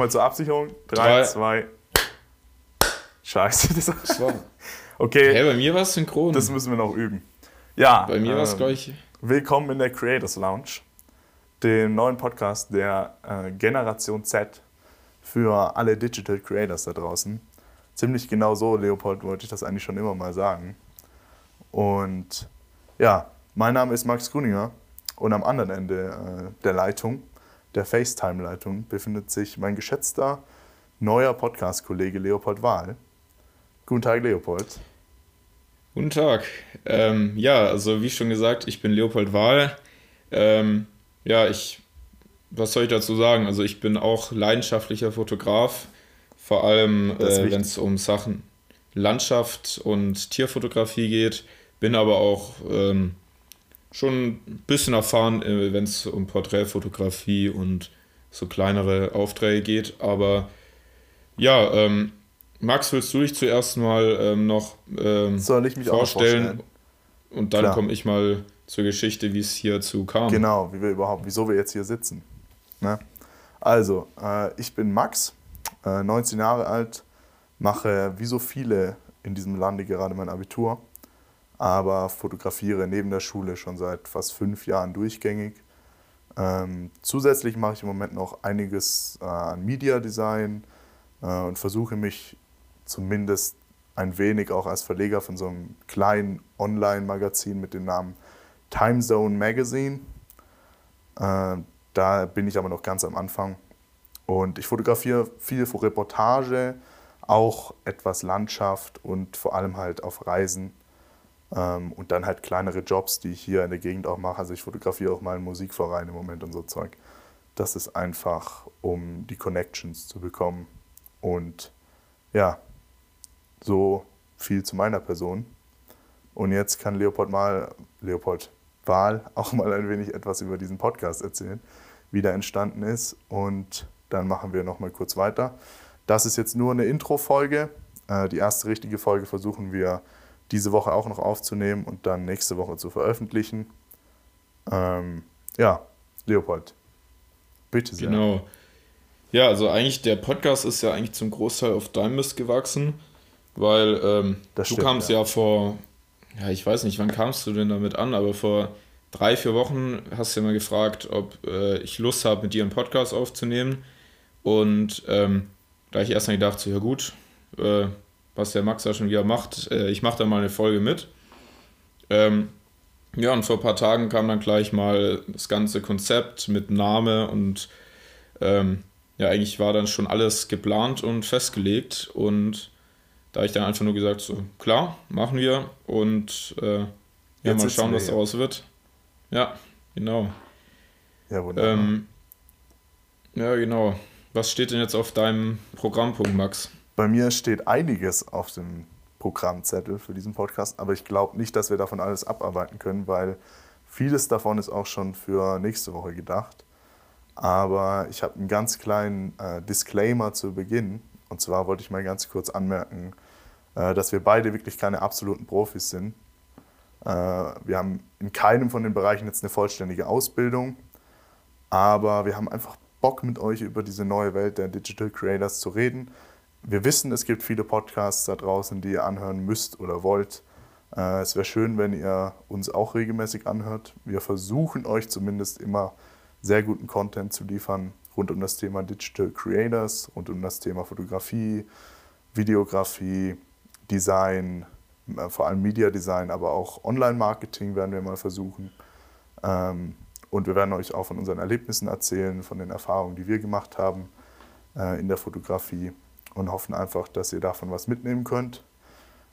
Wir zur Absicherung. Drei, zwei. Scheiße. Das war. Okay. Hey, bei mir war es synchron. Das müssen wir noch üben. Ja. Bei mir war es ähm, gleich. Willkommen in der Creators Lounge, dem neuen Podcast der äh, Generation Z für alle Digital Creators da draußen. Ziemlich genau so, Leopold, wollte ich das eigentlich schon immer mal sagen. Und ja, mein Name ist Max Gruninger und am anderen Ende äh, der Leitung, der FaceTime-Leitung, befindet sich mein geschätzter neuer Podcast-Kollege Leopold Wahl. Guten Tag, Leopold. Guten Tag. Ähm, ja, also wie schon gesagt, ich bin Leopold Wahl. Ähm, ja, ich, was soll ich dazu sagen? Also ich bin auch leidenschaftlicher Fotograf, vor allem äh, wenn es um Sachen Landschaft und Tierfotografie geht, bin aber auch ähm, schon ein bisschen erfahren, äh, wenn es um Porträtfotografie und so kleinere Aufträge geht. Aber ja, ähm, Max, willst du dich zuerst mal ähm, noch ähm, Soll ich mich vorstellen? Auch vorstellen? Und dann komme ich mal zur Geschichte, wie es hierzu kam. Genau, wie wir überhaupt, wieso wir jetzt hier sitzen. Ne? Also, äh, ich bin Max, äh, 19 Jahre alt, mache wie so viele in diesem Lande gerade mein Abitur, aber fotografiere neben der Schule schon seit fast fünf Jahren durchgängig. Ähm, zusätzlich mache ich im Moment noch einiges äh, an Media Design äh, und versuche mich zumindest ein wenig auch als Verleger von so einem kleinen Online-Magazin mit dem Namen Timezone Magazine. Äh, da bin ich aber noch ganz am Anfang. Und ich fotografiere viel für Reportage, auch etwas Landschaft und vor allem halt auf Reisen. Ähm, und dann halt kleinere Jobs, die ich hier in der Gegend auch mache. Also ich fotografiere auch mal einen Musikverein im Moment und so Zeug. Das ist einfach, um die Connections zu bekommen. Und ja, so viel zu meiner Person. Und jetzt kann Leopold mal, Leopold Wahl auch mal ein wenig etwas über diesen Podcast erzählen, wie der entstanden ist. Und dann machen wir noch mal kurz weiter. Das ist jetzt nur eine Intro-Folge. Äh, die erste richtige Folge versuchen wir diese Woche auch noch aufzunehmen und dann nächste Woche zu veröffentlichen. Ähm, ja, Leopold, bitte sehr. Genau. Ja, also eigentlich der Podcast ist ja eigentlich zum Großteil auf deinem Mist gewachsen, weil ähm, du stimmt, kamst ja. ja. vor, ja, ich weiß nicht, wann kamst du denn damit an, aber vor drei, vier Wochen hast du ja mal gefragt, ob äh, ich Lust habe, mit dir einen Podcast aufzunehmen. Und ähm, da ich erst mal gedacht, so, ja gut, äh, was der Max da schon wieder macht, äh, ich mache da mal eine Folge mit. Ähm, ja, und vor ein paar Tagen kam dann gleich mal das ganze Konzept mit Name und ähm, ja, eigentlich war dann schon alles geplant und festgelegt und da ich dann einfach nur gesagt, so klar, machen wir und äh, ja, mal schauen, was daraus wird. Ja, genau. Ja, wunderbar. Ähm, ja, genau. Was steht denn jetzt auf deinem Programmpunkt, Max? Bei mir steht einiges auf dem Programmzettel für diesen Podcast, aber ich glaube nicht, dass wir davon alles abarbeiten können, weil vieles davon ist auch schon für nächste Woche gedacht. Aber ich habe einen ganz kleinen äh, Disclaimer zu Beginn. Und zwar wollte ich mal ganz kurz anmerken, äh, dass wir beide wirklich keine absoluten Profis sind. Äh, wir haben in keinem von den Bereichen jetzt eine vollständige Ausbildung, aber wir haben einfach Bock mit euch über diese neue Welt der Digital Creators zu reden. Wir wissen, es gibt viele Podcasts da draußen, die ihr anhören müsst oder wollt. Äh, es wäre schön, wenn ihr uns auch regelmäßig anhört. Wir versuchen euch zumindest immer sehr guten Content zu liefern rund um das Thema Digital Creators, rund um das Thema Fotografie, Videografie, Design, äh, vor allem Media Design, aber auch Online-Marketing werden wir mal versuchen. Ähm, und wir werden euch auch von unseren Erlebnissen erzählen, von den Erfahrungen, die wir gemacht haben äh, in der Fotografie und hoffen einfach, dass ihr davon was mitnehmen könnt,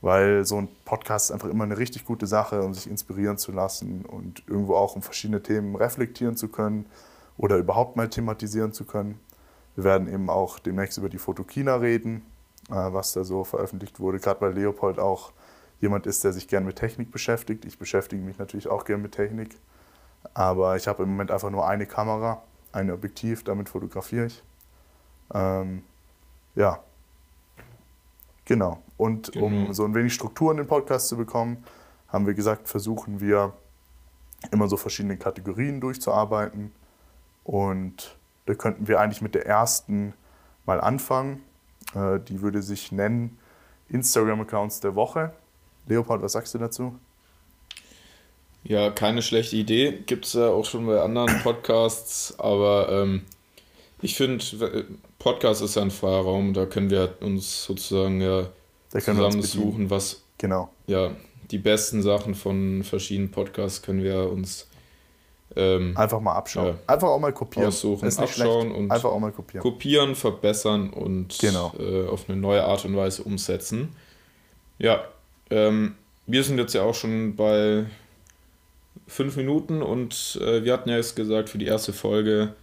weil so ein Podcast ist einfach immer eine richtig gute Sache, um sich inspirieren zu lassen und irgendwo auch um verschiedene Themen reflektieren zu können oder überhaupt mal thematisieren zu können. Wir werden eben auch demnächst über die Fotokina reden, äh, was da so veröffentlicht wurde, gerade weil Leopold auch jemand ist, der sich gern mit Technik beschäftigt. Ich beschäftige mich natürlich auch gern mit Technik, aber ich habe im Moment einfach nur eine Kamera, ein Objektiv, damit fotografiere ich. Ähm, ja, genau. Und genau. um so ein wenig Struktur in den Podcast zu bekommen, haben wir gesagt, versuchen wir immer so verschiedene Kategorien durchzuarbeiten. Und da könnten wir eigentlich mit der ersten mal anfangen. Äh, die würde sich nennen Instagram-Accounts der Woche. Leopold, was sagst du dazu? Ja, keine schlechte Idee. Gibt es ja auch schon bei anderen Podcasts, aber ähm, ich finde, Podcast ist ja ein Freiraum, da können wir uns sozusagen ja zusammensuchen, was genau. ja, die besten Sachen von verschiedenen Podcasts können wir uns ähm, einfach mal abschauen. Ja, einfach auch mal kopieren. Aussuchen, abschauen und einfach auch mal kopieren. Kopieren, verbessern und genau. äh, auf eine neue Art und Weise umsetzen. Ja, ähm, wir sind jetzt ja auch schon bei fünf Minuten und äh, wir hatten ja jetzt gesagt, für die erste Folge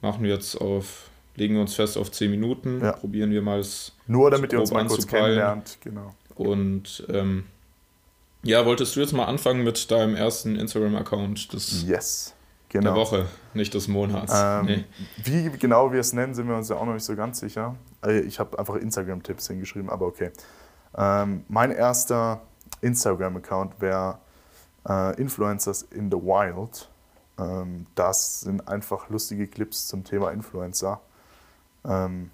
machen wir jetzt auf, legen wir uns fest auf zehn Minuten, ja. probieren wir mal es. Nur damit ihr uns mal kurz kennenlernt, genau. Und ähm, ja, wolltest du jetzt mal anfangen mit deinem ersten Instagram-Account yes, genau. der Woche, nicht des Monats? Ähm, nee. Wie genau wir es nennen, sind wir uns ja auch noch nicht so ganz sicher. Äh, ich habe einfach Instagram-Tipps hingeschrieben, aber okay. Ähm, mein erster Instagram-Account wäre äh, Influencers in the Wild. Ähm, das sind einfach lustige Clips zum Thema Influencer. Ähm,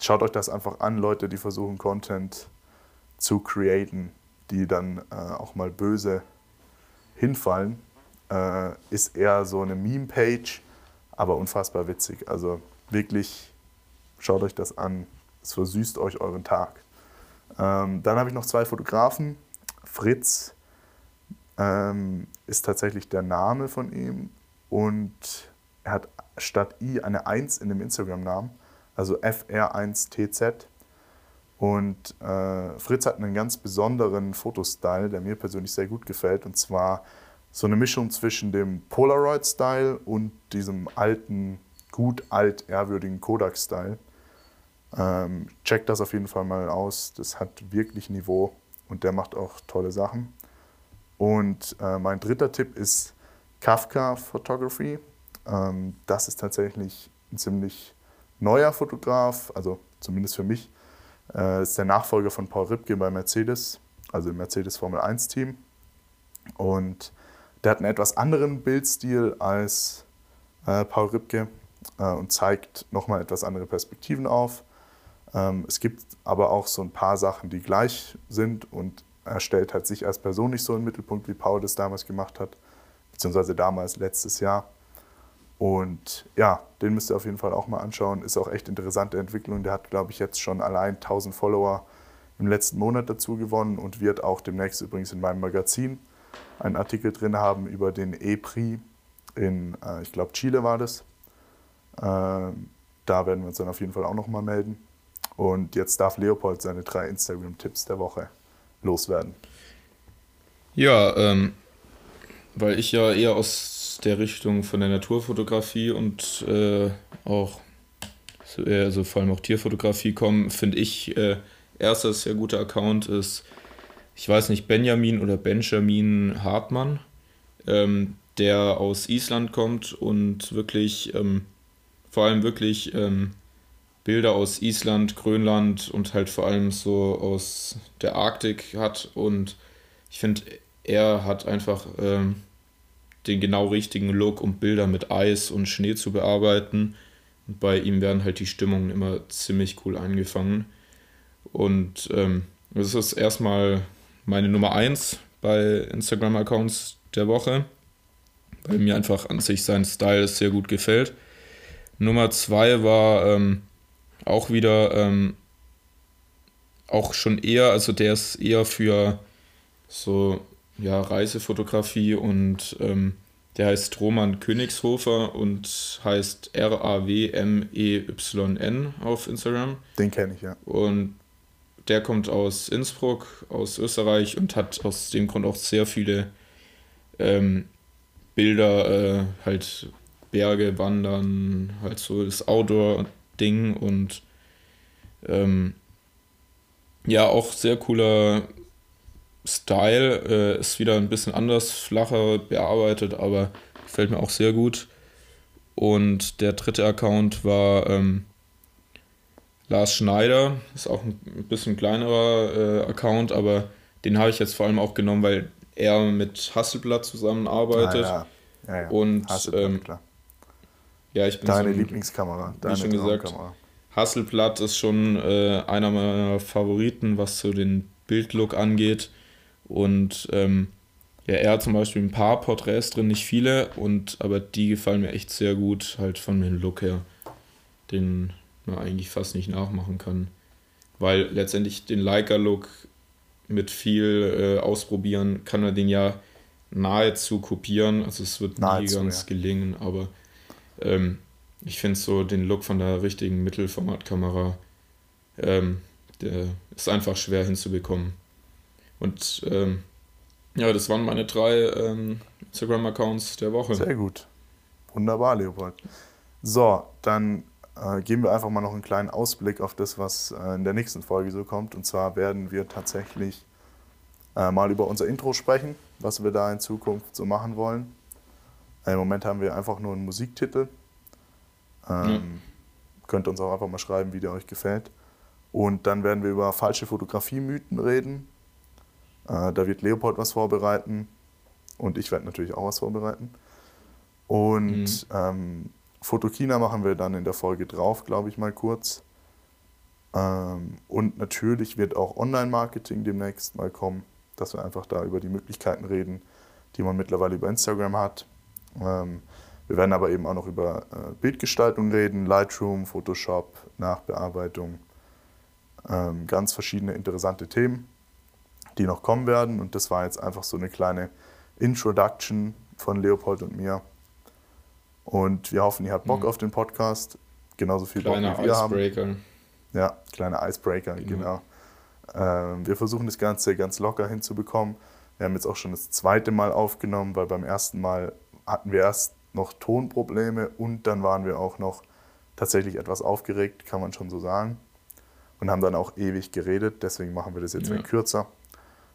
schaut euch das einfach an, Leute, die versuchen, Content zu createn, die dann äh, auch mal böse hinfallen. Äh, ist eher so eine Meme-Page, aber unfassbar witzig. Also wirklich, schaut euch das an. Es versüßt euch euren Tag. Ähm, dann habe ich noch zwei Fotografen. Fritz ist tatsächlich der Name von ihm und er hat statt I eine 1 in dem Instagram-Namen, also FR1TZ. Und äh, Fritz hat einen ganz besonderen Fotostyle, der mir persönlich sehr gut gefällt. Und zwar so eine Mischung zwischen dem Polaroid-Style und diesem alten, gut alt ehrwürdigen Kodak-Style. Ähm, checkt das auf jeden Fall mal aus. Das hat wirklich Niveau und der macht auch tolle Sachen. Und äh, mein dritter Tipp ist Kafka Photography. Ähm, das ist tatsächlich ein ziemlich neuer Fotograf, also zumindest für mich. Äh, ist der Nachfolger von Paul Ripke bei Mercedes, also im Mercedes Formel 1 Team. Und der hat einen etwas anderen Bildstil als äh, Paul Ripke äh, und zeigt nochmal etwas andere Perspektiven auf. Ähm, es gibt aber auch so ein paar Sachen, die gleich sind und er stellt halt sich als Person nicht so in den Mittelpunkt, wie Paul das damals gemacht hat, beziehungsweise damals letztes Jahr. Und ja, den müsst ihr auf jeden Fall auch mal anschauen. Ist auch echt interessante Entwicklung. Der hat, glaube ich, jetzt schon allein 1000 Follower im letzten Monat dazu gewonnen und wird auch demnächst übrigens in meinem Magazin einen Artikel drin haben über den E-Prix in, äh, ich glaube, Chile war das. Äh, da werden wir uns dann auf jeden Fall auch nochmal melden. Und jetzt darf Leopold seine drei Instagram-Tipps der Woche loswerden. Ja, ähm, weil ich ja eher aus der Richtung von der Naturfotografie und äh, auch also vor allem auch Tierfotografie komme, finde ich, äh, erster sehr guter Account ist, ich weiß nicht, Benjamin oder Benjamin Hartmann, ähm, der aus Island kommt und wirklich, ähm, vor allem wirklich ähm, Bilder aus Island, Grönland und halt vor allem so aus der Arktik hat. Und ich finde, er hat einfach ähm, den genau richtigen Look, um Bilder mit Eis und Schnee zu bearbeiten. Und bei ihm werden halt die Stimmungen immer ziemlich cool eingefangen. Und ähm, das ist erstmal meine Nummer 1 bei Instagram-Accounts der Woche, weil mir einfach an sich sein Style sehr gut gefällt. Nummer 2 war ähm, auch wieder ähm, auch schon eher, also der ist eher für so ja, Reisefotografie und ähm, der heißt Roman Königshofer und heißt R-A-W-M-E-Y-N auf Instagram. Den kenne ich, ja. Und der kommt aus Innsbruck, aus Österreich und hat aus dem Grund auch sehr viele ähm, Bilder, äh, halt Berge, Wandern, halt so das Outdoor Ding und ähm, ja, auch sehr cooler Style. Äh, ist wieder ein bisschen anders, flacher bearbeitet, aber gefällt mir auch sehr gut. Und der dritte Account war ähm, Lars Schneider, ist auch ein bisschen kleinerer äh, Account, aber den habe ich jetzt vor allem auch genommen, weil er mit Hasselblatt zusammenarbeitet. Ah, ja. Ja, ja. Und ähm, klar. Ja, ich bin Deine so Lieblingskamera. Deine wie schon gesagt, Hasselblatt ist schon äh, einer meiner Favoriten, was so den Bildlook angeht. Und ähm, ja, er hat zum Beispiel ein paar Porträts drin, nicht viele, und aber die gefallen mir echt sehr gut, halt von dem Look her, den man eigentlich fast nicht nachmachen kann. Weil letztendlich den Leica-Look mit viel äh, ausprobieren kann er den ja nahezu kopieren. Also es wird nahezu, nie ganz ja. gelingen, aber ähm, ich finde so den Look von der richtigen Mittelformatkamera, ähm, der ist einfach schwer hinzubekommen. Und ähm, ja, das waren meine drei ähm, Instagram-Accounts der Woche. Sehr gut. Wunderbar, Leopold. So, dann äh, geben wir einfach mal noch einen kleinen Ausblick auf das, was äh, in der nächsten Folge so kommt. Und zwar werden wir tatsächlich äh, mal über unser Intro sprechen, was wir da in Zukunft so machen wollen. Äh, Im Moment haben wir einfach nur einen Musiktitel. Ähm, ja. Könnt uns auch einfach mal schreiben, wie der euch gefällt. Und dann werden wir über falsche Fotografie-Mythen reden. Äh, da wird Leopold was vorbereiten und ich werde natürlich auch was vorbereiten. Und mhm. ähm, Fotokina machen wir dann in der Folge drauf, glaube ich mal kurz. Ähm, und natürlich wird auch Online-Marketing demnächst mal kommen, dass wir einfach da über die Möglichkeiten reden, die man mittlerweile über Instagram hat. Ähm, wir werden aber eben auch noch über äh, Bildgestaltung reden, Lightroom, Photoshop, Nachbearbeitung, ähm, ganz verschiedene interessante Themen die noch kommen werden. Und das war jetzt einfach so eine kleine Introduction von Leopold und mir. Und wir hoffen, ihr habt Bock mhm. auf den Podcast. Genauso viel Kleiner Bock wie wir Icebreaker. haben. Ja, kleine Icebreaker, genau. genau. Ähm, wir versuchen das Ganze ganz locker hinzubekommen. Wir haben jetzt auch schon das zweite Mal aufgenommen, weil beim ersten Mal hatten wir erst noch Tonprobleme und dann waren wir auch noch tatsächlich etwas aufgeregt, kann man schon so sagen. Und haben dann auch ewig geredet, deswegen machen wir das jetzt ja. kürzer.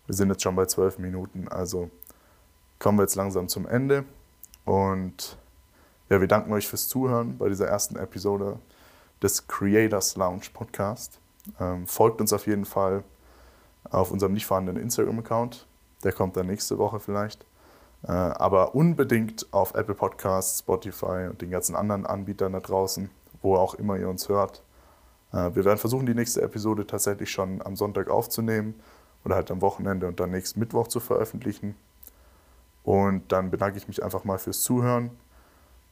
Wir sind jetzt schon bei zwölf Minuten, also kommen wir jetzt langsam zum Ende. Und ja, wir danken euch fürs Zuhören bei dieser ersten Episode des Creators Lounge Podcast. Ähm, folgt uns auf jeden Fall auf unserem nicht vorhandenen Instagram-Account. Der kommt dann nächste Woche vielleicht. Äh, aber unbedingt auf Apple Podcasts, Spotify und den ganzen anderen Anbietern da draußen, wo auch immer ihr uns hört. Äh, wir werden versuchen, die nächste Episode tatsächlich schon am Sonntag aufzunehmen oder halt am Wochenende und dann nächsten Mittwoch zu veröffentlichen. Und dann bedanke ich mich einfach mal fürs Zuhören.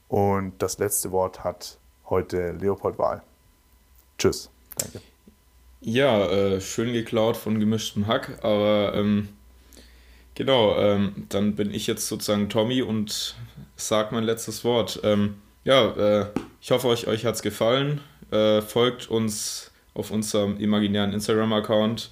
Und das letzte Wort hat heute Leopold Wahl. Tschüss. Danke. Ja, äh, schön geklaut von gemischtem Hack, aber ähm, genau, ähm, dann bin ich jetzt sozusagen Tommy und sag mein letztes Wort. Ähm, ja, äh, ich hoffe, euch, euch hat es gefallen. Äh, folgt uns auf unserem imaginären Instagram-Account